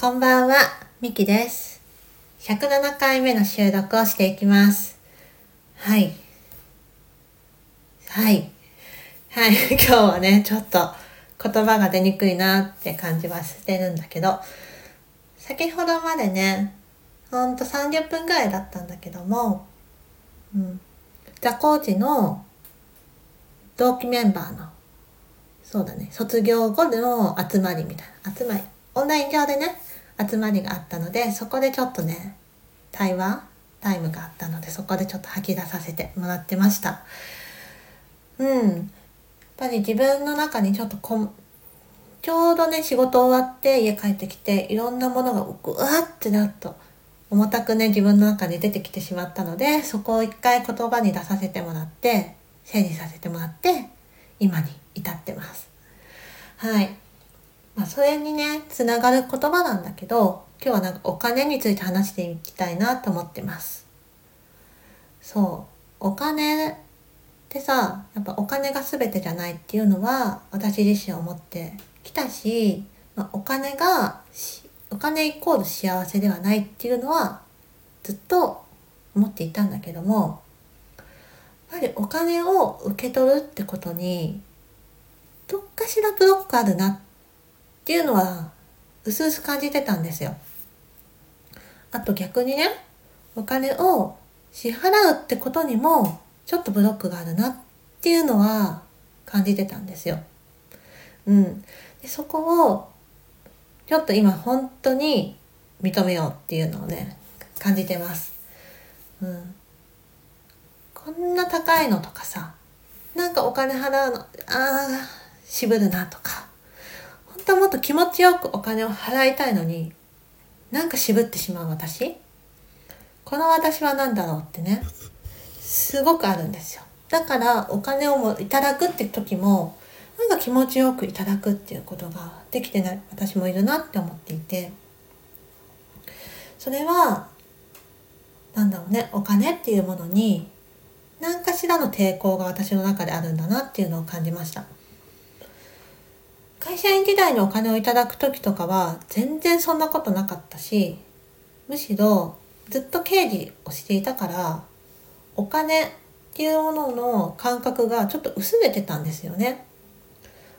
こんばんは、みきです。107回目の収録をしていきます。はい。はい。はい。今日はね、ちょっと言葉が出にくいなって感じはしてるんだけど、先ほどまでね、ほんと30分ぐらいだったんだけども、うん。ザコーチの同期メンバーのそうだね卒業後の集まりみたいな集まりオンライン上でね集まりがあったのでそこでちょっとね対話タイムがあったのでそこでちょっと吐き出させてもらってましたうんやっぱり自分の中にちょっとこんちょうどね仕事終わって家帰ってきていろんなものがぐわってなっと重たくね自分の中に出てきてしまったのでそこを一回言葉に出させてもらって整理させてもらって今に至ってます。はい。まあそれにねつながる言葉なんだけど今日はなんかお金について話していきたいなと思ってます。そうお金ってさやっぱお金が全てじゃないっていうのは私自身思ってきたし、まあ、お金がお金イコール幸せではないっていうのはずっと思っていたんだけどもやっぱりお金を受け取るってことにどっかしらブロックあるなってっていうのは薄々感じてたんですよ。あと逆にねお金を支払うってことにもちょっとブロックがあるなっていうのは感じてたんですよ。うん、でそこをちょっと今本当に認めようっていうのをね感じてます。うん、こんな高いのとかさなんかお金払うのああ渋るなとか本当はもっと気持ちよくお金を払いたいのになんか渋ってしまう私？この私は何だろうってねすごくあるんですよ。だからお金をもいただくって時もなんか気持ちよくいただくっていうことができてない私もいるなって思っていてそれはなんだろうねお金っていうものに何かしらの抵抗が私の中であるんだなっていうのを感じました。会社員時代にお金をいただく時とかは全然そんなことなかったしむしろずっと経理をしていたからお金っていうものの感覚がちょっと薄れてたんですよね。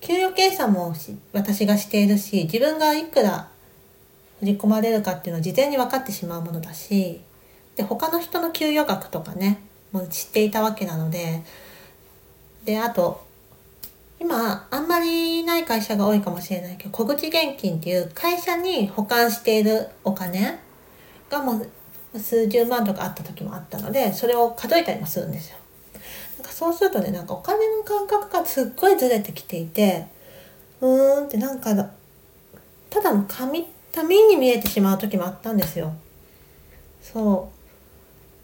給与計算も私がしているし自分がいくら振り込まれるかっていうのを事前に分かってしまうものだしで他の人の給与額とかねもう知っていたわけなのでであと今あんまりない会社が多いかもしれないけど小口現金っていう会社に保管しているお金がもう数十万とかあった時もあったのでそれを数えたりもするんですよ。なんかそうするとねなんかお金の感覚がすっごいずれてきていてうーんってなんかただの紙紙に見えてしまう時もあったんですよ。そ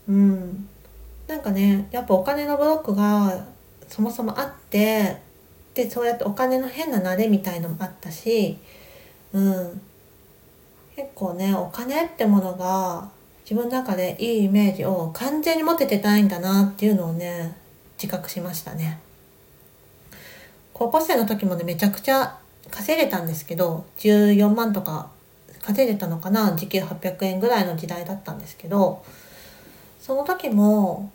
ううんなんかねやっぱお金のブロックがそもそもあってでそうやってお金の変な慣れみたいのもあったし、うん、結構ねお金ってものが自分の中でいいイメージを完全に持ててないんだなっていうのをね自覚しましたね。高校生の時もねめちゃくちゃ稼いでたんですけど14万とか稼いでたのかな時給800円ぐらいの時代だったんですけどその時も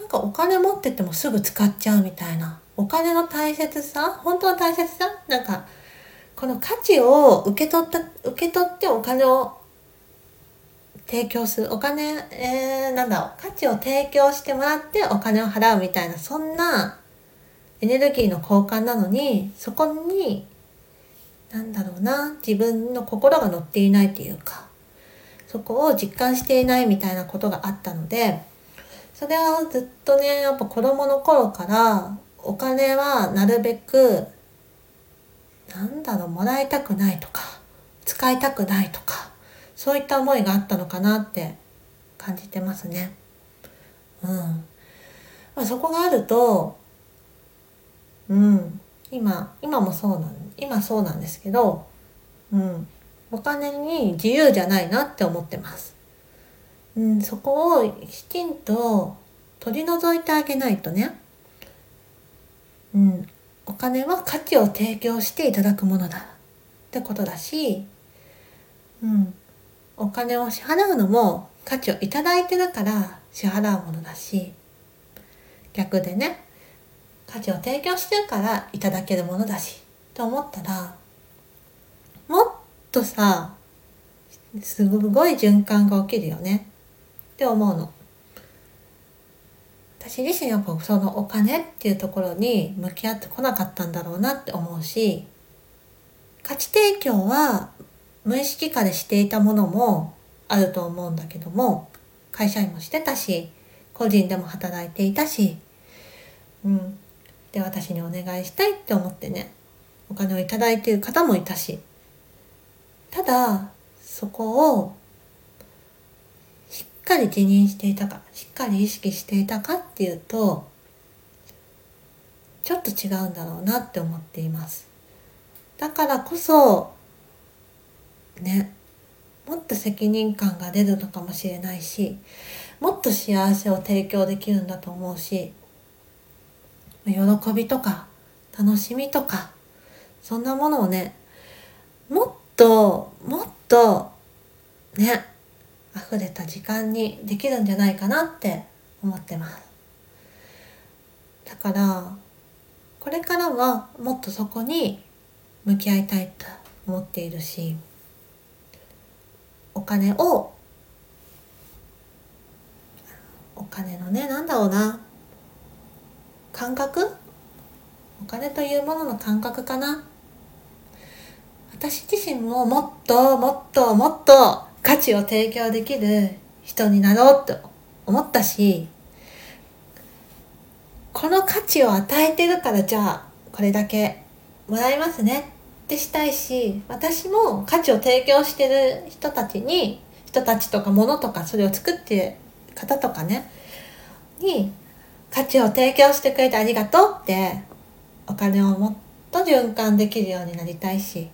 なんかお金持っててもすぐ使っちゃうみたいなお金の大切さ？本当の大切さ？なんかこの価値を受け取った受け取ってお金を提供するお金、えー、なんだろう？価値を提供してもらってお金を払うみたいなそんなエネルギーの交換なのにそこになんだろうな？自分の心が乗っていないっていうかそこを実感していないみたいなことがあったのでそれはずっとねやっぱ子供の頃からお金はなるべくなんだろうもらいたくないとか使いたくないとかそういった思いがあったのかなって感じてますね。うん。まあ、そこがあると、うん、今、今もそうなん、今そうなんですけど、うん、お金に自由じゃないなって思ってます。うん、そこをきちんと取り除いてあげないとね、うん、お金は価値を提供していただくものだ。ってことだし、うん。お金を支払うのも価値をいただいてるから支払うものだし逆でね価値を提供してるからいただけるものだしと思ったらもっとさすごい循環が起きるよね。って思うの。私自身やっぱそのお金っていうところに向き合ってこなかったんだろうなって思うし価値提供は無意識化でしていたものもあると思うんだけども会社員もしてたし個人でも働いていたしうん。で私にお願いしたいって思ってねお金をいただいている方もいたしただそこをっかり辞任していたかしっかり意識していたかっていうとちょっと違うんだろうなって思っています。だからこそねもっと責任感が出るのかもしれないしもっと幸せを提供できるんだと思うし喜びとか楽しみとかそんなものをねもっともっとね溢れた時間にできるんじゃないかなって思ってます。だからこれからはもっとそこに向き合いたいと思っているしお金をお金のねなんだろうな感覚？お金というものの感覚かな？私自身ももっともっともっと価値を提供できる人になろうと思ったしこの価値を与えてるからじゃあこれだけもらいますね。ってしたいし私も価値を提供してる人たちに人たちとか物とかそれを作ってる方とかねに価値を提供してくれてありがとうってお金をもっと循環できるようになりたいし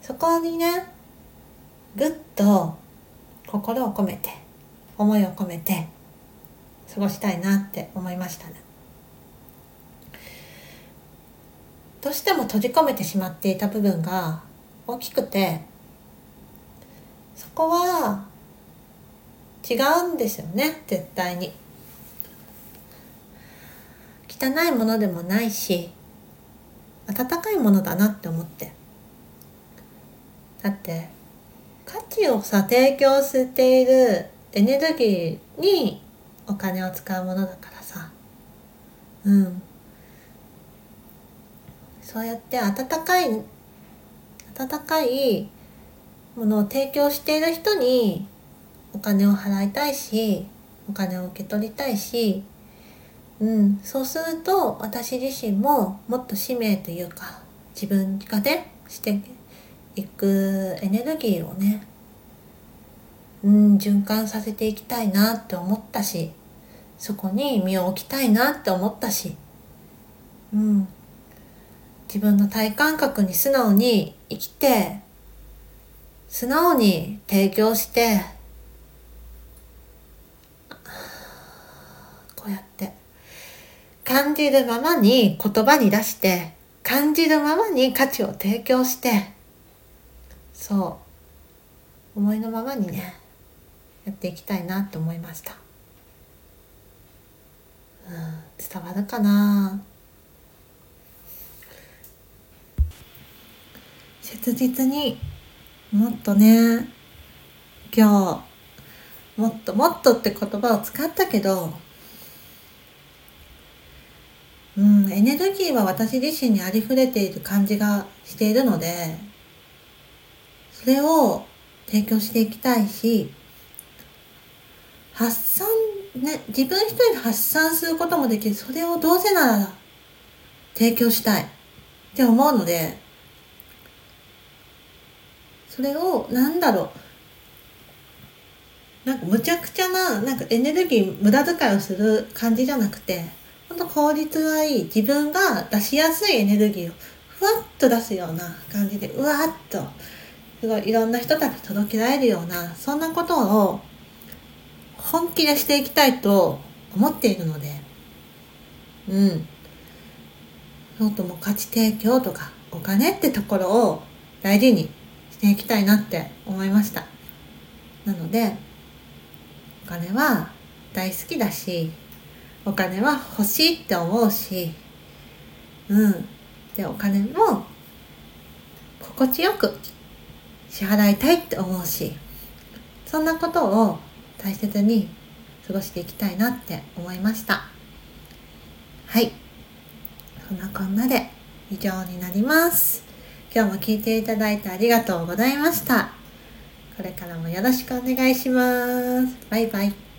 そこにねぐっと心を込めて思いを込めて過ごしたいなって思いましたね。どうしても閉じ込めてしまっていた部分が大きくてそこは違うんですよね絶対に汚いものでもないし温かいものだなって思ってだって価値をさ提供しているエネルギーにお金を使うものだからさ。うん。そうやって温かい温かいものを提供している人にお金を払いたいしお金を受け取りたいし、うん、そうすると私自身ももっと使命というか自分がねしていくエネルギーをね、うん、循環させていきたいなって思ったしそこに身を置きたいなって思ったし、うん、自分の体感覚に素直に生きて、素直に提供して、こうやって、感じるままに言葉に出して、感じるままに価値を提供して、そう、思いのままにね、やっていきたいなと思いました。うん、伝わるかな？切実にもっとね今日もっともっとって言葉を使ったけどうんエネルギーは私自身にありふれている感じがしているのでそれを提供していきたいし発散ね自分一人で発散することもできる。それをどうせなら提供したい。って思うので。それをなんだろう。なんかむちゃくちゃななんかエネルギー無駄遣いをする感じじゃなくてほんと効率がいい自分が出しやすいエネルギーをふわっと出すような感じでうわっとすごいいろんな人たち届けられるようなそんなことを本気でしていきたいと思っているのでうん。もっとも価値提供とかお金ってところを大事にしていきたいなって思いました。なのでお金は大好きだしお金は欲しいって思うしうん。でお金も心地よく支払いたいって思うしそんなことを大切に過ごしていきたいなって思いました。はい。そんなこんなで以上になります。今日も聞いていただいてありがとうございました。これからもよろしくお願いします。バイバイ。